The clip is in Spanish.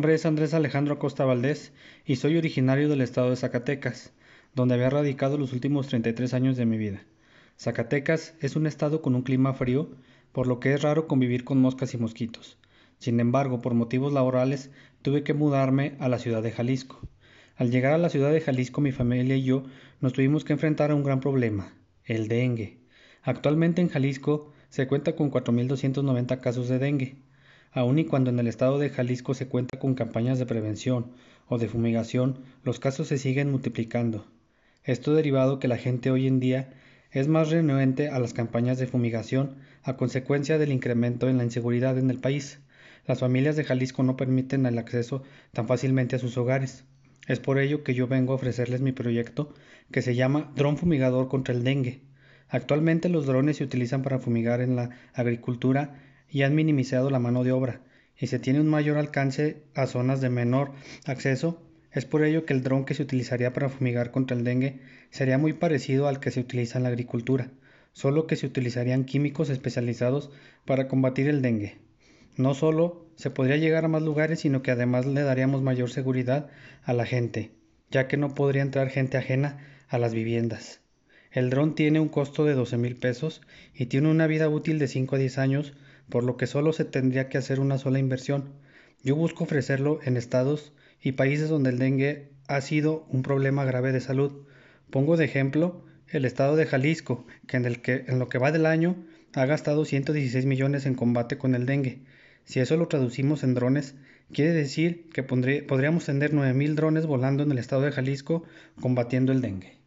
nombre es Andrés Alejandro Costa Valdés y soy originario del estado de Zacatecas, donde había radicado los últimos 33 años de mi vida. Zacatecas es un estado con un clima frío, por lo que es raro convivir con moscas y mosquitos. Sin embargo, por motivos laborales, tuve que mudarme a la ciudad de Jalisco. Al llegar a la ciudad de Jalisco, mi familia y yo nos tuvimos que enfrentar a un gran problema, el dengue. Actualmente en Jalisco se cuenta con 4.290 casos de dengue, aun y cuando en el estado de Jalisco se cuenta con campañas de prevención o de fumigación, los casos se siguen multiplicando. Esto derivado que la gente hoy en día es más renuente a las campañas de fumigación a consecuencia del incremento en la inseguridad en el país. Las familias de Jalisco no permiten el acceso tan fácilmente a sus hogares. Es por ello que yo vengo a ofrecerles mi proyecto que se llama Dron Fumigador contra el Dengue. Actualmente los drones se utilizan para fumigar en la agricultura y han minimizado la mano de obra y se tiene un mayor alcance a zonas de menor acceso. Es por ello que el dron que se utilizaría para fumigar contra el dengue sería muy parecido al que se utiliza en la agricultura, solo que se utilizarían químicos especializados para combatir el dengue. No solo se podría llegar a más lugares, sino que además le daríamos mayor seguridad a la gente, ya que no podría entrar gente ajena a las viviendas. El dron tiene un costo de 12 mil pesos y tiene una vida útil de 5 a 10 años, por lo que solo se tendría que hacer una sola inversión. Yo busco ofrecerlo en estados y países donde el dengue ha sido un problema grave de salud. Pongo de ejemplo el estado de Jalisco, que en, lo que va del año ha gastado 116 millones en combate con el dengue. Si eso lo traducimos en drones, quiere decir que podríamos tener 9.000 drones volando en el estado de Jalisco combatiendo el dengue.